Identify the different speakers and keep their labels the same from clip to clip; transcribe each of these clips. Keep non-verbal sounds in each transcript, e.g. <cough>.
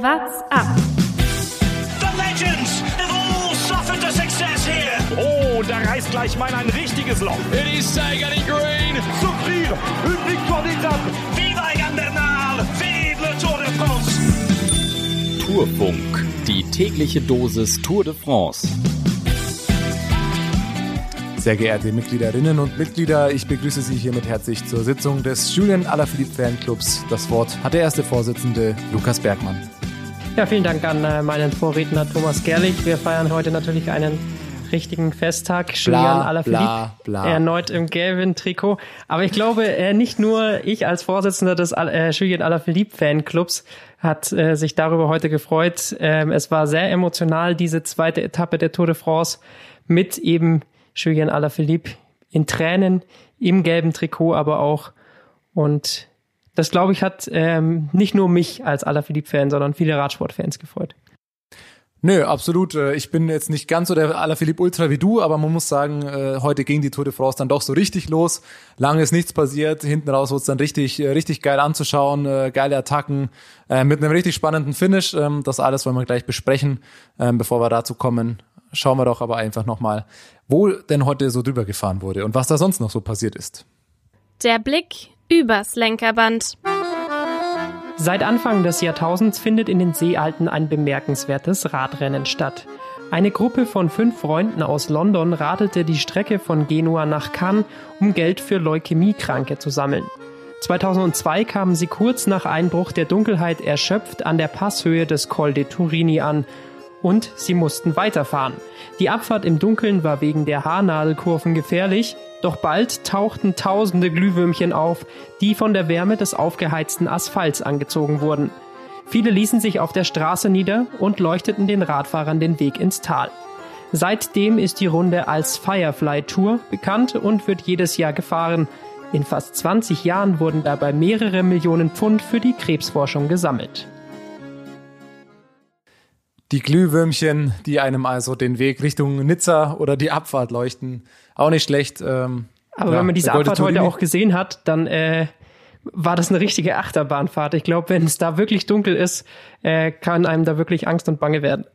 Speaker 1: What's up?
Speaker 2: The legends have all suffered the success here.
Speaker 3: Oh, da reißt gleich mal ein richtiges Loch.
Speaker 4: It is Sagan in green.
Speaker 3: Souffrir une victoire d'étape.
Speaker 2: Viva Egan Bernal! Vive le Tour de France!
Speaker 5: Tourfunk, die tägliche Dosis Tour de France.
Speaker 6: Sehr geehrte Mitgliederinnen und Mitglieder, ich begrüße Sie hiermit herzlich zur Sitzung des Julien Alaphilippe Fanclubs. Das Wort hat der erste Vorsitzende Lukas Bergmann.
Speaker 7: Ja, vielen Dank an äh, meinen Vorredner Thomas Gerlich. Wir feiern heute natürlich einen richtigen Festtag. Julian Alaphilippe
Speaker 6: bla, bla.
Speaker 7: erneut im gelben Trikot. Aber ich glaube, äh, nicht nur ich als Vorsitzender des äh, Julian Alaphilippe Fanclubs hat äh, sich darüber heute gefreut. Ähm, es war sehr emotional, diese zweite Etappe der Tour de France mit eben Julien Alaphilippe in Tränen im gelben Trikot, aber auch und das glaube ich hat ähm, nicht nur mich als Alaphilippe-Fan, sondern viele Radsportfans gefreut.
Speaker 6: Nö, absolut. Äh, Ich bin jetzt nicht ganz so der Alaphilippe Ultra wie du, aber man muss sagen, äh, heute ging die Tour de France dann doch so richtig los. Lange ist nichts passiert. Hinten raus wurde es dann richtig, äh, richtig geil anzuschauen. Geile Attacken mit einem richtig spannenden Finish. Ähm, Das alles wollen wir gleich besprechen. Ähm, Bevor wir dazu kommen, schauen wir doch aber einfach nochmal, wo denn heute so drüber gefahren wurde und was da sonst noch so passiert ist.
Speaker 1: Der Blick übers Lenkerband.
Speaker 7: Seit Anfang des Jahrtausends findet in den Seealten ein bemerkenswertes Radrennen statt. Eine Gruppe von fünf Freunden aus London radelte die Strecke von Genua nach Cannes, um Geld für Leukämiekranke zu sammeln. 2002 kamen sie kurz nach Einbruch der Dunkelheit erschöpft an der Passhöhe des Col de Turini an und sie mussten weiterfahren. Die Abfahrt im Dunkeln war wegen der Haarnadelkurven gefährlich, doch bald tauchten tausende Glühwürmchen auf, die von der Wärme des aufgeheizten Asphalts angezogen wurden. Viele ließen sich auf der Straße nieder und leuchteten den Radfahrern den Weg ins Tal. Seitdem ist die Runde als Firefly Tour bekannt und wird jedes Jahr gefahren. In fast 20 Jahren wurden dabei mehrere Millionen Pfund für die Krebsforschung gesammelt.
Speaker 6: Die Glühwürmchen, die einem also den Weg Richtung Nizza oder die Abfahrt leuchten, auch nicht schlecht. Ähm,
Speaker 7: Aber
Speaker 6: ja,
Speaker 7: wenn man diese Abfahrt heute
Speaker 6: Turini-
Speaker 7: auch gesehen hat, dann äh, war das eine richtige Achterbahnfahrt. Ich glaube, wenn es da wirklich dunkel ist, äh, kann einem da wirklich Angst und Bange werden.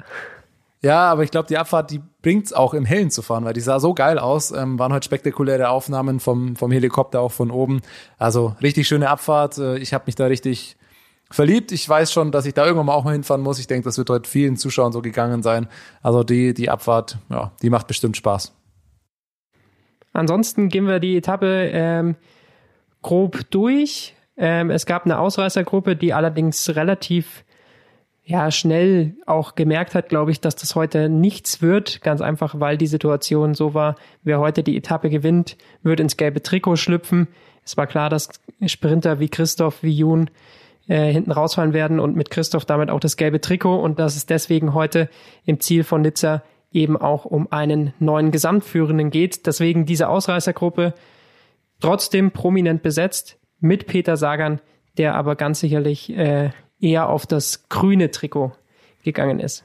Speaker 6: Ja, aber ich glaube, die Abfahrt, die bringt's auch im Hellen zu fahren, weil die sah so geil aus. Ähm, waren heute spektakuläre Aufnahmen vom, vom Helikopter auch von oben. Also richtig schöne Abfahrt. Äh, Ich habe mich da richtig verliebt. Ich weiß schon, dass ich da irgendwann mal auch mal hinfahren muss. Ich denke, das wird heute vielen Zuschauern so gegangen sein. Also die, die Abfahrt, ja, die macht bestimmt Spaß.
Speaker 7: Ansonsten gehen wir die Etappe ähm, grob durch. Ähm, es gab eine Ausreißergruppe, die allerdings relativ ja, schnell auch gemerkt hat, glaube ich, dass das heute nichts wird. Ganz einfach, weil die Situation so war, wer heute die Etappe gewinnt, wird ins gelbe Trikot schlüpfen. Es war klar, dass Sprinter wie Christoph, wie Jun äh, hinten rausfallen werden und mit Christoph damit auch das gelbe Trikot und dass es deswegen heute im Ziel von Nizza eben auch um einen neuen Gesamtführenden geht. Deswegen diese Ausreißergruppe trotzdem prominent besetzt mit Peter Sagan, der aber ganz sicherlich äh, eher auf das grüne Trikot gegangen ist.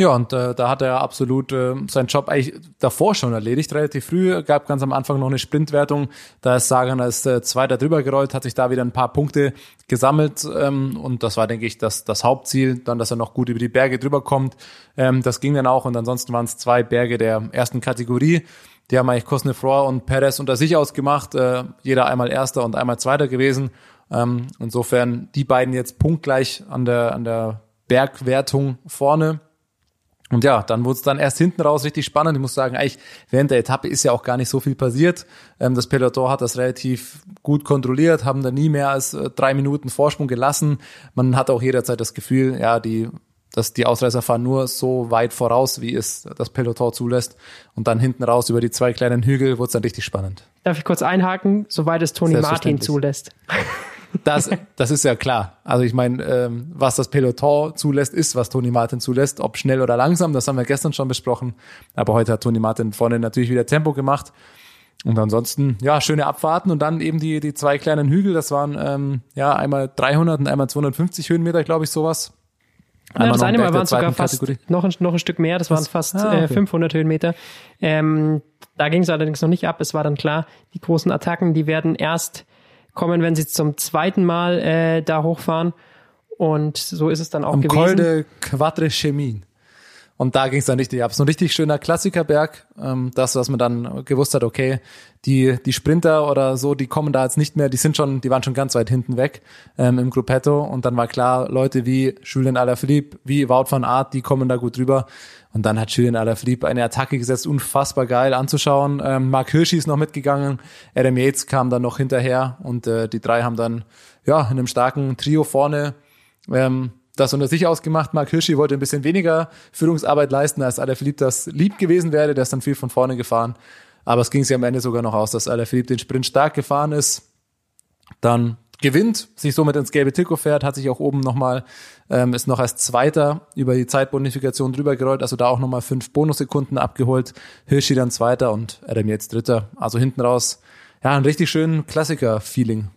Speaker 6: Ja, und äh, da hat er absolut äh, seinen Job eigentlich davor schon erledigt. Relativ früh gab ganz am Anfang noch eine Sprintwertung. Da ist Sagan als äh, Zweiter drüber gerollt, hat sich da wieder ein paar Punkte gesammelt. Ähm, und das war, denke ich, das, das Hauptziel. Dann, dass er noch gut über die Berge drüber kommt. Ähm, das ging dann auch. Und ansonsten waren es zwei Berge der ersten Kategorie. Die haben eigentlich Cosnefroy und Perez unter sich ausgemacht. Äh, jeder einmal Erster und einmal Zweiter gewesen. Ähm, insofern die beiden jetzt punktgleich an der, an der Bergwertung vorne. Und ja, dann wurde es dann erst hinten raus richtig spannend. Ich muss sagen, eigentlich während der Etappe ist ja auch gar nicht so viel passiert. Ähm, das Peloton hat das relativ gut kontrolliert, haben da nie mehr als äh, drei Minuten Vorsprung gelassen. Man hat auch jederzeit das Gefühl, ja, die, dass die Ausreißer fahren nur so weit voraus, wie es das Peloton zulässt. Und dann hinten raus über die zwei kleinen Hügel wurde es dann richtig spannend.
Speaker 7: Darf ich kurz einhaken, soweit es Tony Martin zulässt. <laughs>
Speaker 6: Das, das ist ja klar. Also ich meine, ähm, was das Peloton zulässt, ist, was Tony Martin zulässt. Ob schnell oder langsam, das haben wir gestern schon besprochen. Aber heute hat Tony Martin vorne natürlich wieder Tempo gemacht. Und ansonsten, ja, schöne Abfahrten und dann eben die, die zwei kleinen Hügel. Das waren ähm, ja einmal 300 und einmal 250 Höhenmeter, glaube ich, sowas.
Speaker 7: Ja, das eine
Speaker 6: ein
Speaker 7: Mal waren sogar
Speaker 6: zweiten
Speaker 7: fast noch ein, noch ein Stück mehr, das waren fast
Speaker 6: Ah, okay.
Speaker 7: äh, 500 Höhenmeter. Ähm, da ging es allerdings noch nicht ab. Es war dann klar, die großen Attacken, die werden erst kommen, wenn sie zum zweiten Mal äh, da hochfahren. Und so ist es dann auch
Speaker 6: Am
Speaker 7: gewesen.
Speaker 6: Col de Quatre Chemin. Und da ging es dann richtig ab. So ein richtig schöner Klassikerberg. Ähm, das, was man dann gewusst hat, okay, die, die Sprinter oder so, die kommen da jetzt nicht mehr, die sind schon, die waren schon ganz weit hinten weg ähm, im Gruppetto. Und dann war klar, Leute wie Julien Alaphilippe, wie Wout van Aert, die kommen da gut rüber. Und dann hat Julien Alaphilippe eine Attacke gesetzt, unfassbar geil anzuschauen. Ähm, Mark Hirschi ist noch mitgegangen, Adam Yates kam dann noch hinterher und äh, die drei haben dann ja in einem starken Trio vorne ähm, das unter sich ausgemacht. Mark Hirschi wollte ein bisschen weniger Führungsarbeit leisten, als Alaphilippe das lieb gewesen wäre. Der ist dann viel von vorne gefahren. Aber es ging sich am Ende sogar noch aus, dass Alaphilippe den Sprint stark gefahren ist. Dann gewinnt, sich somit ins gelbe Trikot fährt, hat sich auch oben nochmal, ähm, ist noch als Zweiter über die Zeitbonifikation drüber gerollt, also da auch nochmal fünf Bonussekunden abgeholt. Hirschi dann Zweiter und Adam jetzt Dritter. Also hinten raus, ja, ein richtig schönen Klassiker-Feeling.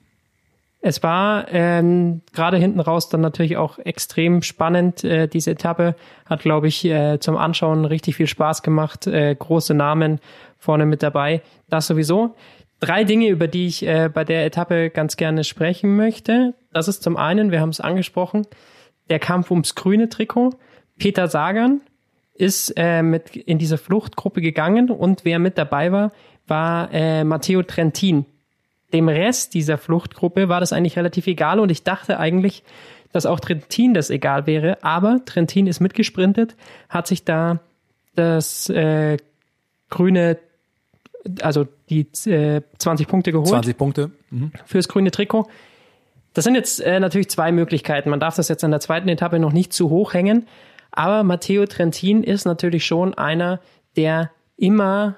Speaker 7: Es war ähm, gerade hinten raus dann natürlich auch extrem spannend. Äh, diese Etappe hat, glaube ich, äh, zum Anschauen richtig viel Spaß gemacht. Äh, große Namen vorne mit dabei. Das sowieso. Drei Dinge, über die ich äh, bei der Etappe ganz gerne sprechen möchte. Das ist zum einen, wir haben es angesprochen, der Kampf ums grüne Trikot. Peter Sagan ist äh, mit in diese Fluchtgruppe gegangen und wer mit dabei war, war äh, Matteo Trentin, dem Rest dieser Fluchtgruppe war das eigentlich relativ egal und ich dachte eigentlich, dass auch Trentin das egal wäre, aber Trentin ist mitgesprintet, hat sich da das äh, grüne, also die äh, 20 Punkte geholt
Speaker 6: 20 Punkte. Mhm.
Speaker 7: fürs grüne Trikot. Das sind jetzt äh, natürlich zwei Möglichkeiten. Man darf das jetzt in der zweiten Etappe noch nicht zu hoch hängen, aber Matteo Trentin ist natürlich schon einer, der immer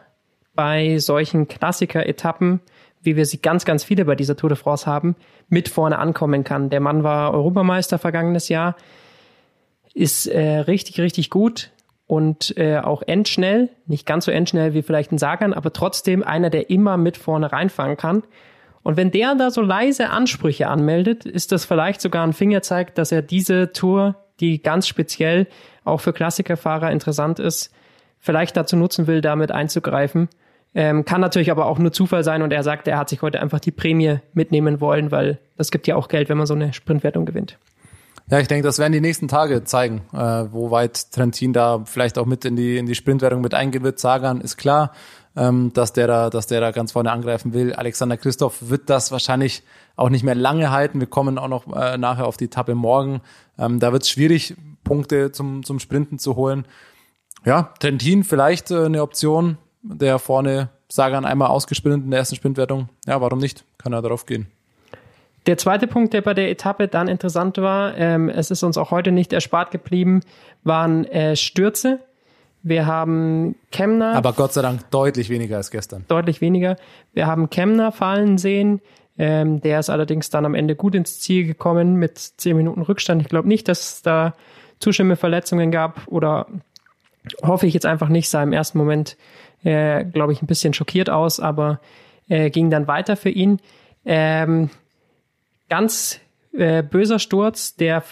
Speaker 7: bei solchen Klassiker-Etappen wie wir sie ganz, ganz viele bei dieser Tour de France haben, mit vorne ankommen kann. Der Mann war Europameister vergangenes Jahr, ist äh, richtig, richtig gut und äh, auch endschnell, nicht ganz so endschnell wie vielleicht ein Sagan, aber trotzdem einer, der immer mit vorne reinfahren kann. Und wenn der da so leise Ansprüche anmeldet, ist das vielleicht sogar ein Fingerzeig, dass er diese Tour, die ganz speziell auch für Klassikerfahrer interessant ist, vielleicht dazu nutzen will, damit einzugreifen. Ähm, kann natürlich aber auch nur Zufall sein und er sagt, er hat sich heute einfach die Prämie mitnehmen wollen, weil das gibt ja auch Geld, wenn man so eine Sprintwertung gewinnt.
Speaker 6: Ja, ich denke, das werden die nächsten Tage zeigen, äh, wo weit Trentin da vielleicht auch mit in die in die Sprintwertung mit eingehen wird. Sagan ist klar, ähm, dass der da, dass der da ganz vorne angreifen will. Alexander Christoph wird das wahrscheinlich auch nicht mehr lange halten. Wir kommen auch noch äh, nachher auf die Etappe morgen. Ähm, da wird es schwierig, Punkte zum zum Sprinten zu holen. Ja, Trentin vielleicht äh, eine Option, der vorne Sagan einmal ausgesprintet in der ersten Sprintwertung. Ja, warum nicht? Kann er darauf gehen.
Speaker 7: Der zweite Punkt, der bei der Etappe dann interessant war, ähm, es ist uns auch heute nicht erspart geblieben, waren äh, Stürze. Wir haben Kemner.
Speaker 6: Aber Gott sei Dank deutlich weniger als gestern.
Speaker 7: Deutlich weniger. Wir haben Kemner fallen sehen. Ähm, der ist allerdings dann am Ende gut ins Ziel gekommen mit zehn Minuten Rückstand. Ich glaube nicht, dass es da Zuschauerverletzungen gab oder hoffe ich jetzt einfach nicht. Sah im ersten Moment, äh, glaube ich, ein bisschen schockiert aus, aber äh, ging dann weiter für ihn. Ähm, ganz äh, böser Sturz, der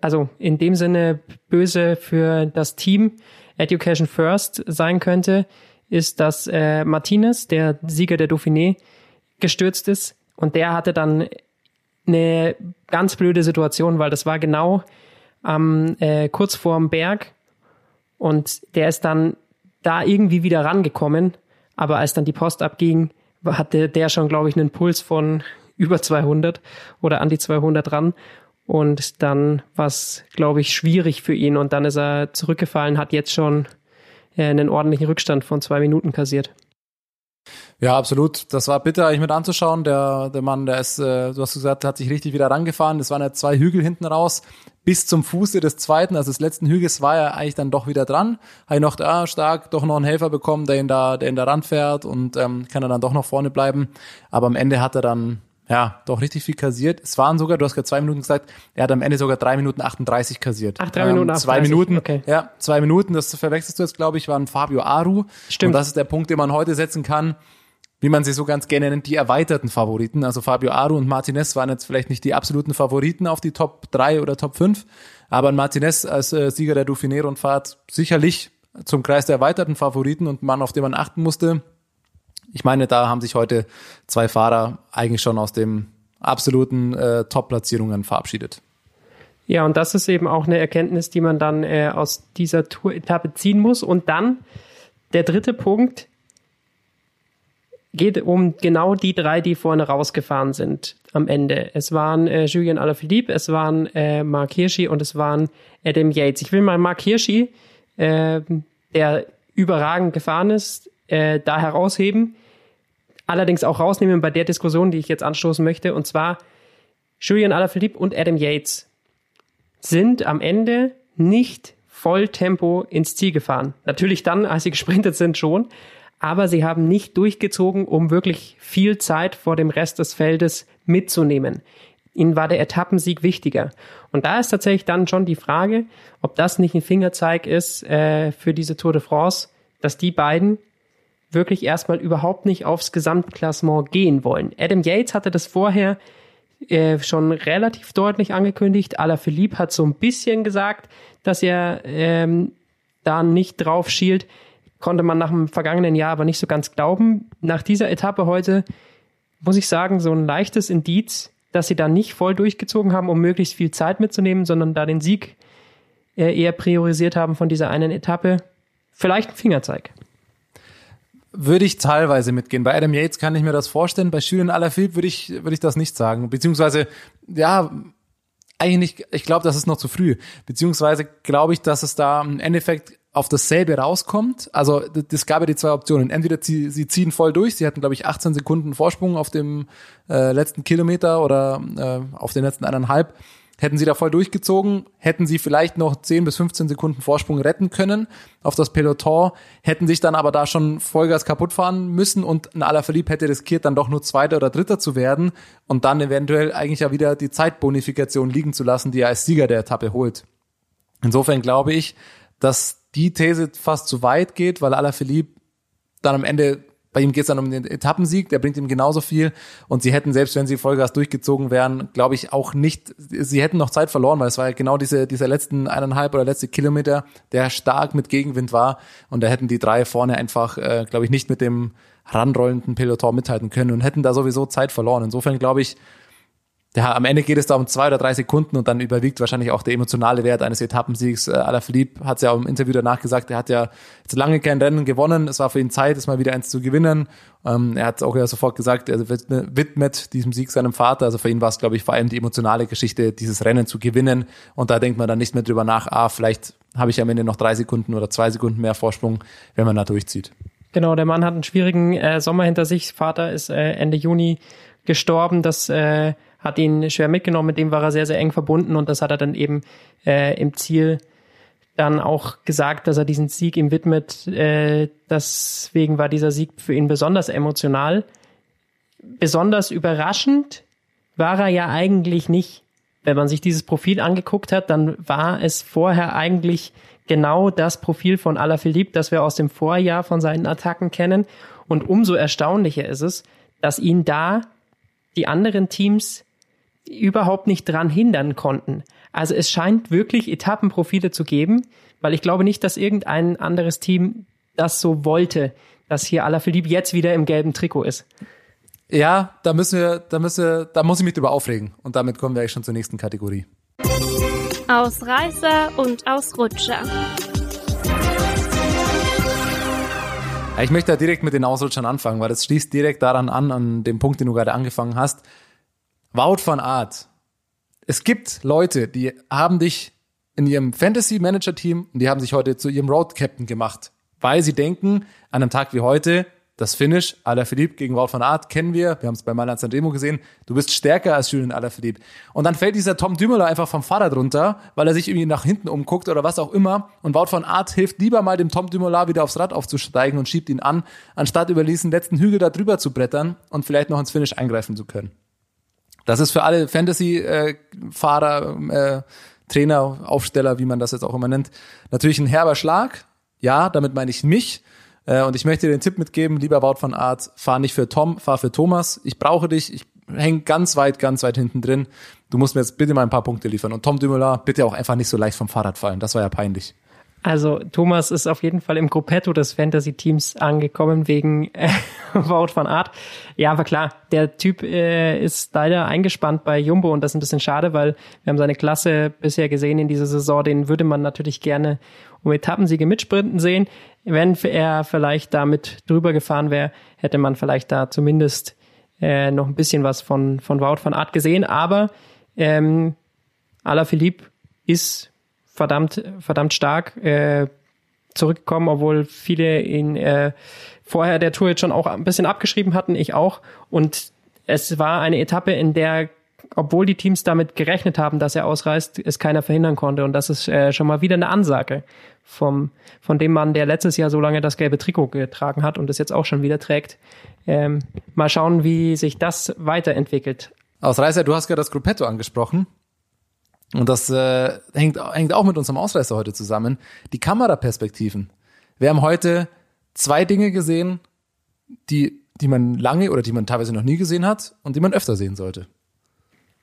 Speaker 7: also in dem Sinne böse für das Team Education First sein könnte, ist, dass äh, Martinez, der Sieger der Dauphiné, gestürzt ist. Und der hatte dann eine ganz blöde Situation, weil das war genau am äh, kurz vorm Berg. Und der ist dann da irgendwie wieder rangekommen, aber als dann die Post abging, hatte der schon, glaube ich, einen Puls von über 200 oder an die 200 ran. Und dann war es, glaube ich, schwierig für ihn. Und dann ist er zurückgefallen, hat jetzt schon äh, einen ordentlichen Rückstand von zwei Minuten kassiert.
Speaker 6: Ja, absolut. Das war bitter, eigentlich mit anzuschauen. Der, der Mann, der ist, äh, du hast gesagt, hat sich richtig wieder rangefahren. Es waren ja zwei Hügel hinten raus. Bis zum Fuße des zweiten, also des letzten Hügels, war er eigentlich dann doch wieder dran. Habe ich noch da stark doch noch einen Helfer bekommen, der ihn da, der ihn da ranfährt und ähm, kann er dann doch noch vorne bleiben. Aber am Ende hat er dann ja, doch richtig viel kassiert. Es waren sogar, du hast gerade zwei Minuten gesagt, er hat am Ende sogar drei Minuten 38 kassiert.
Speaker 7: Ach, drei Minuten
Speaker 6: ähm,
Speaker 7: 38.
Speaker 6: Zwei Minuten,
Speaker 7: okay.
Speaker 6: ja, zwei Minuten, das verwechselst du jetzt, glaube ich, waren Fabio Aru.
Speaker 7: Stimmt.
Speaker 6: Und das ist der Punkt, den man heute setzen kann, wie man sie so ganz gerne nennt, die erweiterten Favoriten. Also Fabio Aru und Martinez waren jetzt vielleicht nicht die absoluten Favoriten auf die Top 3 oder Top 5, aber Martinez als äh, Sieger der Dauphiné-Rundfahrt sicherlich zum Kreis der erweiterten Favoriten und Mann, auf den man achten musste. Ich meine, da haben sich heute zwei Fahrer eigentlich schon aus dem absoluten äh, Top-Platzierungen verabschiedet.
Speaker 7: Ja, und das ist eben auch eine Erkenntnis, die man dann äh, aus dieser Tour-Etappe ziehen muss. Und dann der dritte Punkt geht um genau die drei, die vorne rausgefahren sind am Ende. Es waren äh, Julien Alaphilippe, es waren äh, Mark Hirschi und es waren Adam Yates. Ich will mal Mark Hirschi, äh, der überragend gefahren ist, äh, da herausheben. Allerdings auch rausnehmen bei der Diskussion, die ich jetzt anstoßen möchte. Und zwar Julian Alaphilippe und Adam Yates sind am Ende nicht Volltempo ins Ziel gefahren. Natürlich dann, als sie gesprintet sind, schon. Aber sie haben nicht durchgezogen, um wirklich viel Zeit vor dem Rest des Feldes mitzunehmen. Ihnen war der Etappensieg wichtiger. Und da ist tatsächlich dann schon die Frage, ob das nicht ein Fingerzeig ist äh, für diese Tour de France, dass die beiden wirklich erstmal überhaupt nicht aufs Gesamtklassement gehen wollen. Adam Yates hatte das vorher äh, schon relativ deutlich angekündigt. Philippe hat so ein bisschen gesagt, dass er ähm, da nicht drauf schielt. Konnte man nach dem vergangenen Jahr aber nicht so ganz glauben. Nach dieser Etappe heute muss ich sagen, so ein leichtes Indiz, dass sie da nicht voll durchgezogen haben, um möglichst viel Zeit mitzunehmen, sondern da den Sieg äh, eher priorisiert haben von dieser einen Etappe. Vielleicht ein Fingerzeig.
Speaker 6: Würde ich teilweise mitgehen. Bei Adam Yates kann ich mir das vorstellen. Bei Julian Alaphilippe würde ich, würde ich das nicht sagen. Beziehungsweise, ja, eigentlich nicht, ich glaube, das ist noch zu früh. Beziehungsweise glaube ich, dass es da im Endeffekt auf dasselbe rauskommt. Also das gab ja die zwei Optionen. Entweder sie, sie ziehen voll durch, sie hatten, glaube ich, 18 Sekunden Vorsprung auf dem äh, letzten Kilometer oder äh, auf den letzten eineinhalb. Hätten sie da voll durchgezogen, hätten sie vielleicht noch 10 bis 15 Sekunden Vorsprung retten können auf das Peloton, hätten sich dann aber da schon Vollgas kaputt fahren müssen und ein Alaphilippe hätte riskiert, dann doch nur Zweiter oder Dritter zu werden und dann eventuell eigentlich ja wieder die Zeitbonifikation liegen zu lassen, die er als Sieger der Etappe holt. Insofern glaube ich, dass die These fast zu weit geht, weil Alaphilippe dann am Ende bei ihm geht es dann um den Etappensieg, der bringt ihm genauso viel. Und sie hätten, selbst wenn sie Vollgas durchgezogen wären, glaube ich auch nicht, sie hätten noch Zeit verloren, weil es war ja genau diese, dieser letzten eineinhalb oder letzte Kilometer, der stark mit Gegenwind war. Und da hätten die drei vorne einfach, äh, glaube ich, nicht mit dem ranrollenden Peloton mithalten können und hätten da sowieso Zeit verloren. Insofern glaube ich, ja, am Ende geht es da um zwei oder drei Sekunden und dann überwiegt wahrscheinlich auch der emotionale Wert eines Etappensiegs. Äh, Alaphilippe hat es ja auch im Interview danach gesagt, er hat ja jetzt lange kein Rennen gewonnen. Es war für ihn Zeit, es mal wieder eins zu gewinnen. Ähm, er hat auch ja sofort gesagt, er widmet diesem Sieg seinem Vater. Also für ihn war es, glaube ich, vor allem die emotionale Geschichte, dieses Rennen zu gewinnen. Und da denkt man dann nicht mehr drüber nach, ah, vielleicht habe ich am Ende noch drei Sekunden oder zwei Sekunden mehr Vorsprung, wenn man da durchzieht.
Speaker 7: Genau, der Mann hat einen schwierigen äh, Sommer hinter sich. Vater ist äh, Ende Juni gestorben. Das äh, hat ihn schwer mitgenommen, mit dem war er sehr, sehr eng verbunden und das hat er dann eben äh, im Ziel dann auch gesagt, dass er diesen Sieg ihm widmet. Äh, deswegen war dieser Sieg für ihn besonders emotional. Besonders überraschend war er ja eigentlich nicht. Wenn man sich dieses Profil angeguckt hat, dann war es vorher eigentlich genau das Profil von Alaphilippe, das wir aus dem Vorjahr von seinen Attacken kennen. Und umso erstaunlicher ist es, dass ihn da die anderen Teams überhaupt nicht dran hindern konnten. Also es scheint wirklich Etappenprofile zu geben, weil ich glaube nicht, dass irgendein anderes Team das so wollte, dass hier Alaphilippe jetzt wieder im gelben Trikot ist.
Speaker 6: Ja, da müssen wir, da müssen wir, da muss ich mich drüber aufregen. Und damit kommen wir eigentlich schon zur nächsten Kategorie.
Speaker 1: Ausreißer und Ausrutscher.
Speaker 6: Ich möchte da direkt mit den Ausrutschern anfangen, weil das schließt direkt daran an, an dem Punkt, den du gerade angefangen hast. Wout von Art. Es gibt Leute, die haben dich in ihrem Fantasy Manager Team und die haben sich heute zu ihrem Road Captain gemacht, weil sie denken, an einem Tag wie heute, das Finish Alaphilippe gegen Wout van Art kennen wir, wir haben es bei Mailand Sanremo gesehen, du bist stärker als Julian Alaphilippe. Und dann fällt dieser Tom Dumoulin einfach vom Fahrrad runter, weil er sich irgendwie nach hinten umguckt oder was auch immer und Wout van Art hilft lieber mal dem Tom Dumoulin wieder aufs Rad aufzusteigen und schiebt ihn an, anstatt über diesen letzten Hügel da drüber zu brettern und vielleicht noch ins Finish eingreifen zu können. Das ist für alle Fantasy-Fahrer, äh, Trainer, Aufsteller, wie man das jetzt auch immer nennt, natürlich ein herber Schlag. Ja, damit meine ich mich. Äh, und ich möchte dir den Tipp mitgeben, lieber Wout von Art, fahr nicht für Tom, fahr für Thomas. Ich brauche dich. Ich hänge ganz weit, ganz weit hinten drin. Du musst mir jetzt bitte mal ein paar Punkte liefern. Und Tom Dumoulin, bitte auch einfach nicht so leicht vom Fahrrad fallen. Das war ja peinlich.
Speaker 7: Also Thomas ist auf jeden Fall im Gruppetto des Fantasy-Teams angekommen wegen äh, <laughs> Wout van Art. Ja, aber klar, der Typ äh, ist leider eingespannt bei Jumbo und das ist ein bisschen schade, weil wir haben seine Klasse bisher gesehen in dieser Saison. Den würde man natürlich gerne um Etappensiege mitsprinten sehen. Wenn er vielleicht damit drüber gefahren wäre, hätte man vielleicht da zumindest äh, noch ein bisschen was von, von Wout van Art gesehen. Aber ähm, Alaphilippe ist verdammt, verdammt stark äh, zurückgekommen, obwohl viele ihn äh, vorher der Tour jetzt schon auch ein bisschen abgeschrieben hatten, ich auch. Und es war eine Etappe, in der, obwohl die Teams damit gerechnet haben, dass er ausreist, es keiner verhindern konnte. Und das ist äh, schon mal wieder eine Ansage vom, von dem Mann, der letztes Jahr so lange das gelbe Trikot getragen hat und es jetzt auch schon wieder trägt. Ähm, mal schauen, wie sich das weiterentwickelt.
Speaker 6: Ausreißer, du hast gerade das Gruppetto angesprochen. Und das äh, hängt, hängt auch mit unserem Ausreißer heute zusammen. Die Kameraperspektiven. Wir haben heute zwei Dinge gesehen, die, die man lange oder die man teilweise noch nie gesehen hat und die man öfter sehen sollte.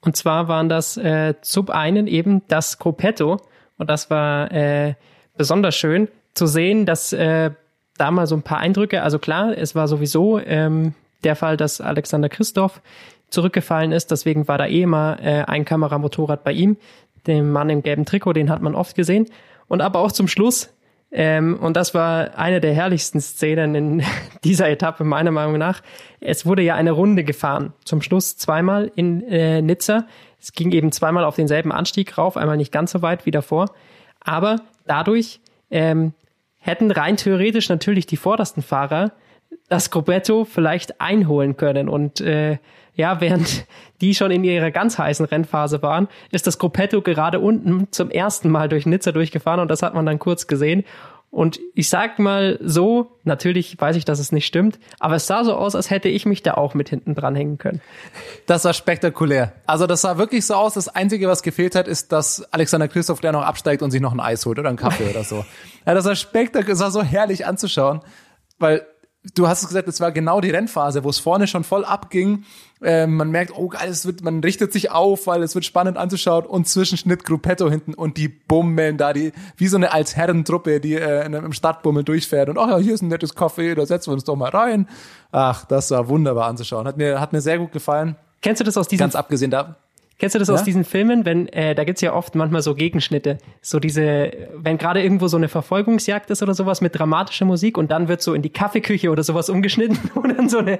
Speaker 7: Und zwar waren das äh, zum einen eben das Gruppetto. Und das war äh, besonders schön zu sehen, dass äh, da mal so ein paar Eindrücke, also klar, es war sowieso ähm, der Fall, dass Alexander Christoph zurückgefallen ist. Deswegen war da eh immer äh, ein Kameramotorrad bei ihm. Den Mann im gelben Trikot, den hat man oft gesehen. Und aber auch zum Schluss, ähm, und das war eine der herrlichsten Szenen in <laughs> dieser Etappe, meiner Meinung nach. Es wurde ja eine Runde gefahren. Zum Schluss zweimal in äh, Nizza. Es ging eben zweimal auf denselben Anstieg rauf, einmal nicht ganz so weit wie davor. Aber dadurch ähm, hätten rein theoretisch natürlich die vordersten Fahrer das Gruppetto vielleicht einholen können. Und äh, ja, während <laughs> die schon in ihrer ganz heißen Rennphase waren, ist das Gruppetto gerade unten zum ersten Mal durch Nizza durchgefahren und das hat man dann kurz gesehen. Und ich sag mal so, natürlich weiß ich, dass es nicht stimmt, aber es sah so aus, als hätte ich mich da auch mit hinten dran hängen können.
Speaker 6: Das war spektakulär. Also das sah wirklich so aus. Das Einzige, was gefehlt hat, ist, dass Alexander Christoph gleich noch absteigt und sich noch ein Eis holt oder einen Kaffee oder so. <laughs> Ja, das war spektakulär, das war so herrlich anzuschauen, weil du hast es gesagt, es war genau die Rennphase, wo es vorne schon voll abging. Äh, man merkt, oh geil, es wird, man richtet sich auf, weil es wird spannend anzuschauen und Zwischenschnitt Gruppetto hinten und die bummeln da, die, wie so eine Als-Herren-Truppe, die äh, im Stadtbummel durchfährt und ach ja, hier ist ein nettes Café, da setzen wir uns doch mal rein. Ach, das war wunderbar anzuschauen. Hat mir, hat mir sehr gut gefallen.
Speaker 7: Kennst du das aus diesem?
Speaker 6: Ganz abgesehen da.
Speaker 7: Kennst du das ja? aus diesen Filmen, wenn äh, da gibt's ja oft manchmal so Gegenschnitte, so diese, wenn gerade irgendwo so eine Verfolgungsjagd ist oder sowas mit dramatischer Musik und dann wird so in die Kaffeeküche oder sowas umgeschnitten <laughs> und dann so eine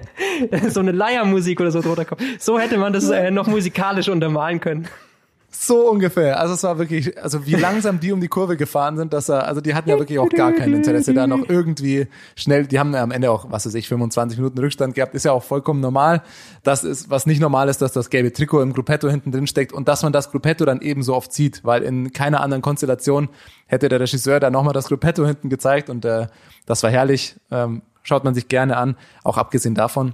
Speaker 7: so eine Leiermusik oder so drunter kommt. So hätte man das äh, noch musikalisch untermalen können.
Speaker 6: So ungefähr. Also es war wirklich, also wie langsam die um die Kurve gefahren sind, dass er, also die hatten ja wirklich auch gar kein Interesse da noch irgendwie schnell, die haben ja am Ende auch, was weiß ich, 25 Minuten Rückstand gehabt, ist ja auch vollkommen normal. Das ist, was nicht normal ist, dass das gelbe Trikot im Gruppetto hinten drin steckt und dass man das Gruppetto dann eben so oft sieht, weil in keiner anderen Konstellation hätte der Regisseur da nochmal das Gruppetto hinten gezeigt und äh, das war herrlich. Ähm, schaut man sich gerne an, auch abgesehen davon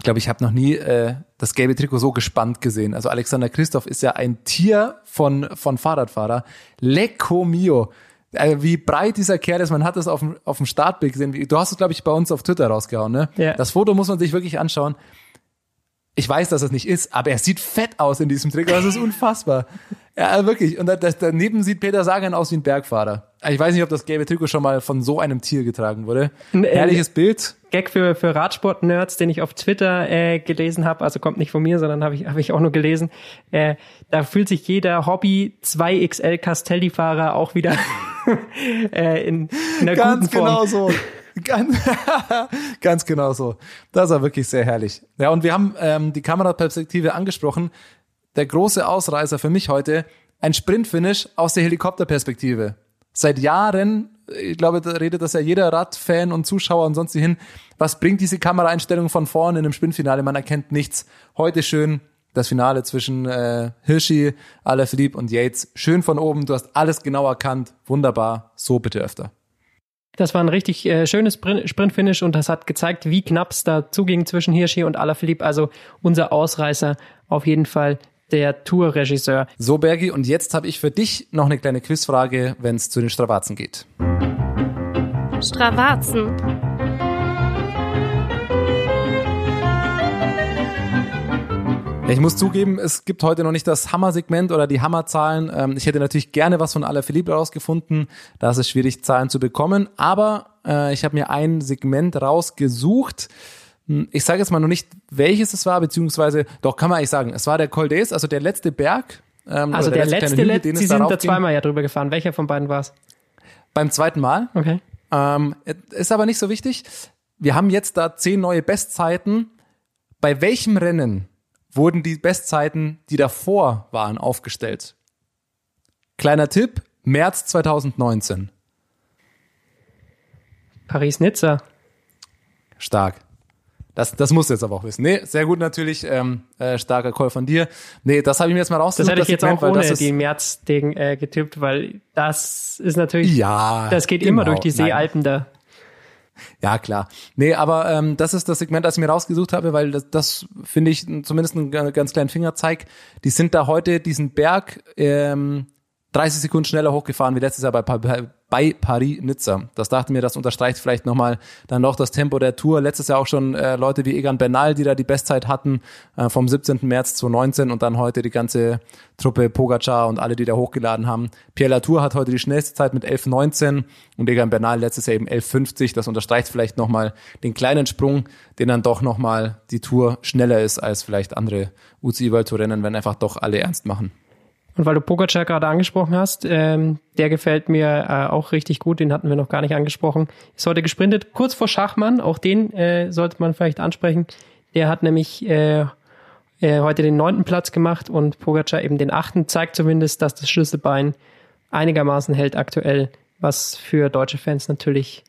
Speaker 6: ich glaube, ich habe noch nie äh, das gelbe Trikot so gespannt gesehen. Also Alexander Christoph ist ja ein Tier von, von Fahrradfahrer. Lecco mio. Also wie breit dieser Kerl ist, man hat das auf dem, auf dem Startbild gesehen. Du hast es, glaube ich, bei uns auf Twitter rausgehauen, ne? Ja. Das Foto muss man sich wirklich anschauen. Ich weiß, dass es nicht ist, aber er sieht fett aus in diesem Trikot. Das ist unfassbar. <laughs> Ja, wirklich. Und das, daneben sieht Peter Sagan aus wie ein Bergfahrer. Ich weiß nicht, ob das gelbe Trikot schon mal von so einem Tier getragen wurde. Ein äh, herrliches Bild.
Speaker 7: Gag für, für Radsport-Nerds, den ich auf Twitter äh, gelesen habe, also kommt nicht von mir, sondern habe ich, hab ich auch nur gelesen. Äh, da fühlt sich jeder Hobby 2XL Castelli-Fahrer auch wieder <laughs> äh, in, in einer
Speaker 6: Ganz
Speaker 7: guten Form.
Speaker 6: genau so. Ganz, <laughs> ganz genau so. Das war wirklich sehr herrlich. Ja, und wir haben ähm, die Kameraperspektive angesprochen der große Ausreißer für mich heute, ein Sprintfinish aus der Helikopterperspektive. Seit Jahren, ich glaube, da redet das ja jeder Radfan und Zuschauer und sonst hin. Was bringt diese Kameraeinstellung von vorne in einem Sprintfinale? Man erkennt nichts. Heute schön das Finale zwischen äh, Hirschi, Alaphilippe und Yates. Schön von oben, du hast alles genau erkannt. Wunderbar, so bitte öfter.
Speaker 7: Das war ein richtig äh, schönes Sprintfinish und das hat gezeigt, wie knapp es da zuging zwischen Hirschi und Alaphilippe. Also unser Ausreißer auf jeden Fall der Tourregisseur.
Speaker 6: So, Bergi, und jetzt habe ich für dich noch eine kleine Quizfrage, wenn es zu den Stravazen geht.
Speaker 1: Stravazen.
Speaker 6: Ja, ich muss zugeben, es gibt heute noch nicht das Hammer-Segment oder die Hammerzahlen. Ähm, ich hätte natürlich gerne was von Alaphilippe rausgefunden. Da ist es schwierig, Zahlen zu bekommen. Aber äh, ich habe mir ein Segment rausgesucht. Hm, Ich sage jetzt mal noch nicht, welches es war, beziehungsweise, doch kann man eigentlich sagen, es war der Col d'Aes, also der letzte Berg. ähm,
Speaker 7: Also
Speaker 6: oder
Speaker 7: der letzte,
Speaker 6: Hügel,
Speaker 7: letzte
Speaker 6: den es
Speaker 7: Sie sind da zweimal ja drüber gefahren. Welcher von beiden war es?
Speaker 6: Beim zweiten Mal.
Speaker 7: Okay.
Speaker 6: Ähm, ist aber nicht so wichtig. Wir haben jetzt da zehn neue Bestzeiten. Bei welchem Rennen wurden die Bestzeiten, die davor waren, aufgestellt? Kleiner Tipp, März 2019.
Speaker 7: Paris-Nizza.
Speaker 6: Stark. Das, das musst du jetzt aber auch wissen. Nee, sehr gut natürlich. Ähm, äh, starker Call von dir. Nee, das habe ich mir jetzt mal
Speaker 7: Das
Speaker 6: rausgesucht.
Speaker 7: hätte ich jetzt
Speaker 6: Segment,
Speaker 7: auch ohne
Speaker 6: das ist,
Speaker 7: die März-Ding äh, getippt, weil das ist natürlich,
Speaker 6: Ja.
Speaker 7: das geht immer
Speaker 6: genau.
Speaker 7: durch die
Speaker 6: Nein.
Speaker 7: Seealpen da.
Speaker 6: Ja, klar. Nee, aber ähm, das ist das Segment, das ich mir rausgesucht habe, weil das, das finde ich zumindest einen ganz kleinen Fingerzeig. Die sind da heute diesen Berg ähm, 30 Sekunden schneller hochgefahren wie letztes Jahr bei, Pa- bei Paris-Nizza. Das dachte mir, das unterstreicht vielleicht nochmal dann doch das Tempo der Tour. Letztes Jahr auch schon äh, Leute wie Egan Bernal, die da die Bestzeit hatten, äh, vom 17. März 2019 und dann heute die ganze Truppe Pogacar und alle, die da hochgeladen haben. Pierre Latour hat heute die schnellste Zeit mit 11,19 und Egan Bernal letztes Jahr eben 11,50. Das unterstreicht vielleicht nochmal den kleinen Sprung, den dann doch nochmal die Tour schneller ist als vielleicht andere UCI World Tour Rennen, wenn einfach doch alle ernst machen.
Speaker 7: Und weil du Pogacar gerade angesprochen hast, ähm, der gefällt mir äh, auch richtig gut, den hatten wir noch gar nicht angesprochen. Ist heute gesprintet, kurz vor Schachmann, auch den äh, sollte man vielleicht ansprechen. Der hat nämlich äh, äh, heute den neunten Platz gemacht und Pogacar eben den achten, zeigt zumindest, dass das Schlüsselbein einigermaßen hält aktuell, was für deutsche Fans natürlich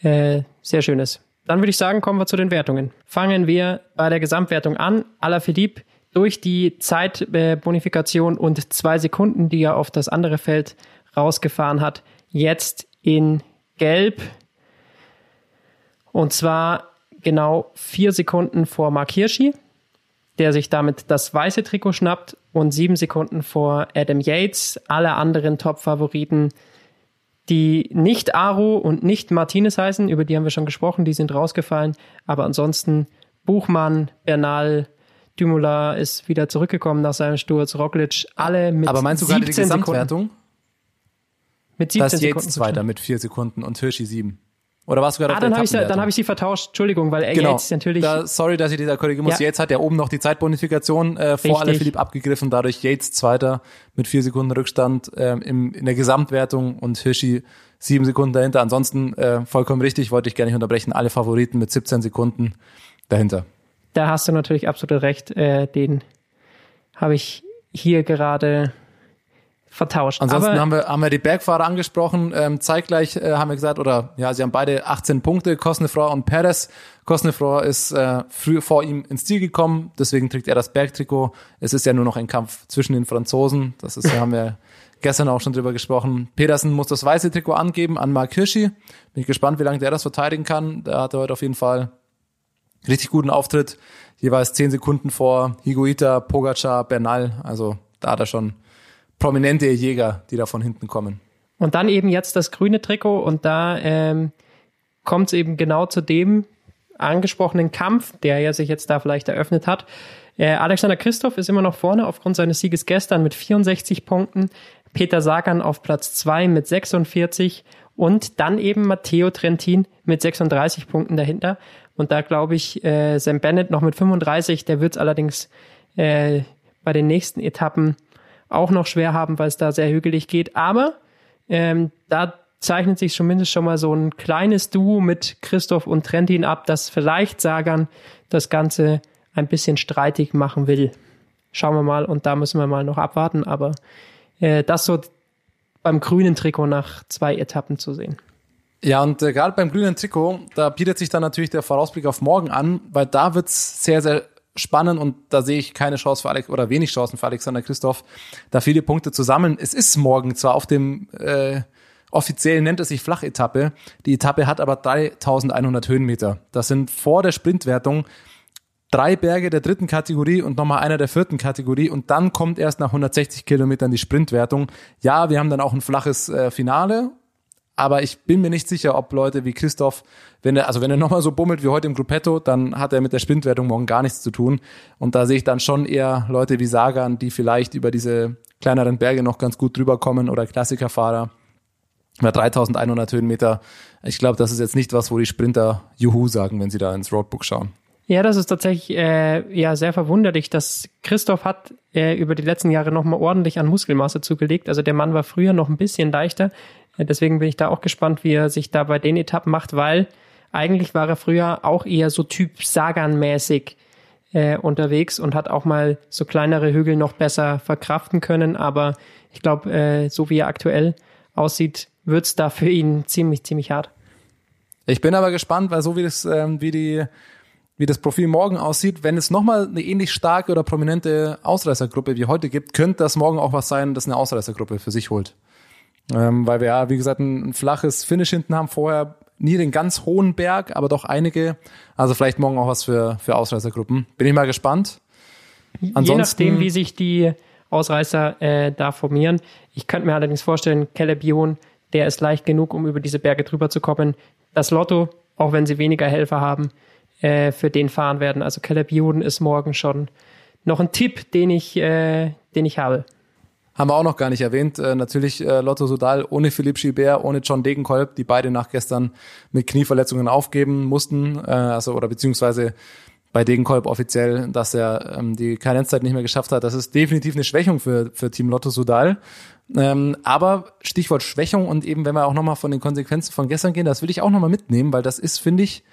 Speaker 7: äh, sehr schön ist. Dann würde ich sagen, kommen wir zu den Wertungen. Fangen wir bei der Gesamtwertung an. Alaphilippe durch die Zeitbonifikation und zwei Sekunden, die er auf das andere Feld rausgefahren hat, jetzt in Gelb. Und zwar genau vier Sekunden vor Mark Hirschi, der sich damit das weiße Trikot schnappt und sieben Sekunden vor Adam Yates. Alle anderen Top-Favoriten die nicht Aru und nicht Martinez heißen, über die haben wir schon gesprochen, die sind rausgefallen. Aber ansonsten Buchmann, Bernal, Dümula ist wieder zurückgekommen nach seinem Sturz, Roglic, alle mit
Speaker 6: Aber meinst du gerade die
Speaker 7: 17 Sekunden.
Speaker 6: Gesamtwertung?
Speaker 7: Mit
Speaker 6: Da
Speaker 7: 17
Speaker 6: ist Yates
Speaker 7: Sekunden.
Speaker 6: Zweiter mit vier Sekunden und Hirschi sieben. Oder warst du gerade
Speaker 7: Ah,
Speaker 6: auf der
Speaker 7: dann habe ich, dann hab ich sie vertauscht. Entschuldigung, weil
Speaker 6: Genau.
Speaker 7: Yates natürlich.
Speaker 6: Da, sorry, dass ich da korrigieren muss.
Speaker 7: Ja.
Speaker 6: Yates hat ja oben noch die Zeitbonifikation äh, vor alle Philipp abgegriffen. Dadurch Yates Zweiter mit vier Sekunden Rückstand ähm, im, in der Gesamtwertung und Hirschi sieben Sekunden dahinter. Ansonsten äh, vollkommen richtig, wollte ich gerne nicht unterbrechen. Alle Favoriten mit 17 Sekunden dahinter.
Speaker 7: Da hast du natürlich absolut recht. Äh, den habe ich hier gerade vertauscht.
Speaker 6: Ansonsten
Speaker 7: Aber
Speaker 6: haben wir, haben wir die Bergfahrer angesprochen. Ähm, zeitgleich äh, haben wir gesagt, oder ja, sie haben beide 18 Punkte, Cosnefroy und Perez. Cosnefroy ist äh, früh vor ihm ins Ziel gekommen, deswegen trägt er das Bergtrikot. Es ist ja nur noch ein Kampf zwischen den Franzosen. Das ist, ja, haben wir <laughs> gestern auch schon drüber gesprochen. Pedersen muss das weiße Trikot angeben an Mark Hirschi. Bin ich gespannt, wie lange der das verteidigen kann. Der hatte heute auf jeden Fall richtig guten Auftritt. Jeweils 10 Sekunden vor Higuita, Pogacar, Bernal. Also da hat er schon prominente Jäger, die da von hinten kommen.
Speaker 7: Und dann eben jetzt das grüne Trikot und da ähm, kommt es eben genau zu dem angesprochenen Kampf, der ja sich jetzt da vielleicht eröffnet hat. Äh, Alexander Christoph ist immer noch vorne aufgrund seines Sieges gestern mit 64 Punkten. Peter Sagan auf Platz 2 mit 46 und dann eben Matteo Trentin mit 36 Punkten dahinter. Und da glaube ich, äh, Sam Bennett noch mit 35, der wird es allerdings äh, bei den nächsten Etappen auch noch schwer haben, weil es da sehr hügelig geht. Aber ähm, da zeichnet sich zumindest schon mal so ein kleines Duo mit Christoph und Trentin ab, das vielleicht Sagan das Ganze ein bisschen streitig machen will. Schauen wir mal und da müssen wir mal noch abwarten, aber äh, das so beim grünen Trikot nach zwei Etappen zu sehen.
Speaker 6: Ja, und äh, gerade beim grünen Trikot, da bietet sich dann natürlich der Vorausblick auf morgen an, weil da wird's sehr, sehr spannend und da sehe ich keine Chance für Alex oder wenig Chancen für Alexander Christoph, da viele Punkte zu sammeln. Es ist morgen zwar auf dem äh, offiziell nennt es sich Flachetappe, die Etappe hat aber 3100 Höhenmeter. Das sind vor der Sprintwertung drei Berge der dritten Kategorie und nochmal einer der vierten Kategorie und dann kommt erst nach 160 Kilometern die Sprintwertung. Ja, wir haben dann auch ein flaches äh, Finale, Aber ich bin mir nicht sicher, ob Leute wie Christoph, wenn er, also wenn er <laughs> nochmal so bummelt wie heute im Gruppetto, dann hat er mit der Sprintwertung morgen gar nichts zu tun. Und da sehe ich dann schon eher Leute wie Sagan, die vielleicht über diese kleineren Berge noch ganz gut drüber kommen oder Klassikerfahrer. Über 3100 Höhenmeter. Ich glaube, das ist jetzt nicht was, wo die Sprinter Juhu sagen, wenn sie da ins Roadbook schauen.
Speaker 7: Ja, das ist tatsächlich äh, ja sehr verwunderlich, dass Christoph hat äh, über die letzten Jahre nochmal ordentlich an Muskelmasse zugelegt. Also der Mann war früher noch ein bisschen leichter. Deswegen bin ich da auch gespannt, wie er sich da bei den Etappen macht, weil eigentlich war er früher auch eher so Typ Sagan-mäßig äh, unterwegs und hat auch mal so kleinere Hügel noch besser verkraften können. Aber ich glaube, äh, so wie er aktuell aussieht, wird's da für ihn ziemlich, ziemlich hart.
Speaker 6: Ich bin aber gespannt, weil so wie das, ähm, wie die wie das Profil morgen aussieht. Wenn es nochmal eine ähnlich starke oder prominente Ausreißergruppe wie heute gibt, könnte das morgen auch was sein, das eine Ausreißergruppe für sich holt. Ähm, weil wir ja, wie gesagt, ein, ein, flaches Finish hinten haben, vorher nie den ganz hohen Berg, aber doch einige. Also vielleicht morgen auch was für, für Ausreißergruppen. Bin ich mal gespannt.
Speaker 7: Ansonsten, Je nachdem, wie sich die Ausreißer äh, da formieren. Ich könnte mir allerdings vorstellen, Caleb Ewan, der ist leicht genug, um über diese Berge drüber zu kommen. Das Lotto, auch wenn sie weniger Helfer haben, äh, für den fahren werden. Also Caleb Ewan ist morgen schon noch ein Tipp, den ich, äh, den ich habe.
Speaker 6: Haben wir auch noch gar nicht erwähnt. Äh, natürlich äh, Lotto Sudal ohne Philipp Gilbert, ohne John Degenkolb, die beide nach gestern mit Knieverletzungen aufgeben mussten, äh, also oder beziehungsweise bei Degenkolb offiziell, dass er ähm, die Karenzzeit nicht mehr geschafft hat. Das ist definitiv eine Schwächung für, für Team Lotto Sudal. Ähm, aber Stichwort Schwächung und eben, wenn wir auch nochmal von den Konsequenzen von gestern gehen, das will ich auch nochmal mitnehmen, weil das ist, finde ich,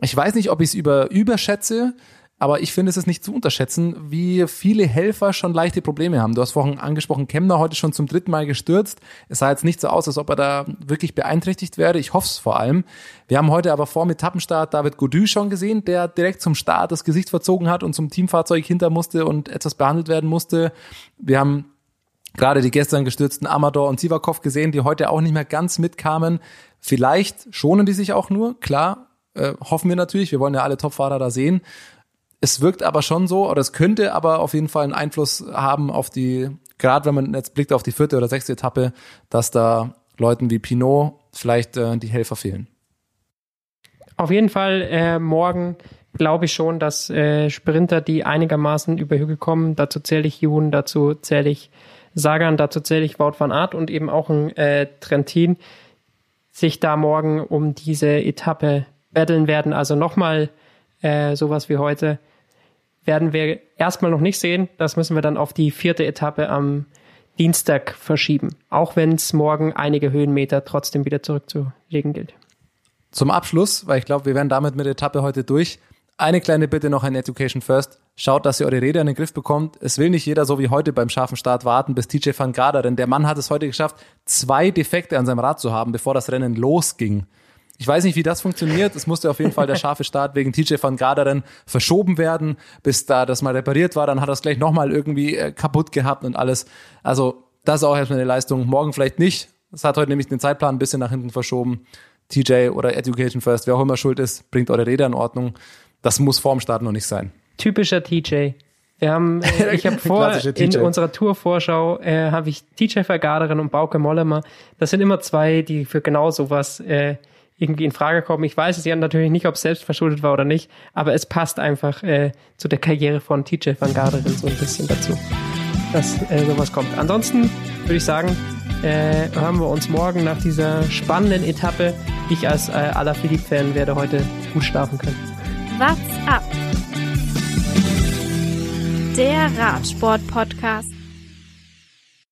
Speaker 6: ich weiß nicht, ob ich es über, überschätze, aber ich finde es ist nicht zu unterschätzen, wie viele Helfer schon leichte Probleme haben. Du hast vorhin angesprochen, Kemner heute schon zum dritten Mal gestürzt. Es sah jetzt nicht so aus, als ob er da wirklich beeinträchtigt wäre. Ich hoffe es vor allem. Wir haben heute aber vor dem Etappenstart David Godu schon gesehen, der direkt zum Start das Gesicht verzogen hat und zum Teamfahrzeug hinter musste und etwas behandelt werden musste. Wir haben gerade die gestern gestürzten Amador und Sivakov gesehen, die heute auch nicht mehr ganz mitkamen. Vielleicht schonen die sich auch nur, klar, äh, hoffen wir natürlich. Wir wollen ja alle Topfahrer da sehen. Es wirkt aber schon so, oder es könnte aber auf jeden Fall einen Einfluss haben auf die, gerade wenn man jetzt blickt auf die vierte oder sechste Etappe, dass da Leuten wie Pinot vielleicht äh, die Helfer fehlen.
Speaker 7: Auf jeden Fall äh, morgen glaube ich schon, dass äh, Sprinter, die einigermaßen über Hügel kommen, dazu zähle ich Jun, dazu zähle ich Sagan, dazu zähle ich Wout van Aert und eben auch ein äh, Trentin, sich da morgen um diese Etappe battlen werden. Also nochmal äh, sowas wie heute werden wir erstmal noch nicht sehen. Das müssen wir dann auf die vierte Etappe am Dienstag verschieben. Auch wenn es morgen einige Höhenmeter trotzdem wieder zurückzulegen gilt.
Speaker 6: Zum Abschluss, weil ich glaube, wir werden damit mit der Etappe heute durch. Eine kleine Bitte noch an Education First. Schaut, dass ihr eure Räder in den Griff bekommt. Es will nicht jeder so wie heute beim scharfen Start warten, bis TJ van Garderen. Der Mann hat es heute geschafft, zwei Defekte an seinem Rad zu haben, bevor das Rennen losging. Ich weiß nicht, wie das funktioniert. Es musste auf jeden Fall der scharfe Start wegen TJ van Garderen verschoben werden, bis da das mal repariert war. Dann hat er es gleich nochmal irgendwie äh, kaputt gehabt und alles. Also das ist auch erstmal eine Leistung. Morgen vielleicht nicht. Es hat heute nämlich den Zeitplan ein bisschen nach hinten verschoben. TJ oder Education First, wer auch immer schuld ist, bringt eure Räder in Ordnung. Das muss vorm Start noch nicht sein.
Speaker 7: Typischer TJ. Wir haben, äh, <laughs> ich habe vor in unserer Tour-Vorschau äh, habe ich TJ Vergaderen und Bauke Mollemer. Das sind immer zwei, die für genau sowas äh, irgendwie in Frage kommen. Ich weiß es ja natürlich nicht, ob es selbst verschuldet war oder nicht, aber es passt einfach äh, zu der Karriere von TJ Van Garderen so ein bisschen dazu, dass äh, sowas kommt. Ansonsten würde ich sagen, äh, hören wir uns morgen nach dieser spannenden Etappe. Ich als äh, aller Philipp-Fan werde heute gut schlafen können.
Speaker 1: What's up? Der Radsport-Podcast.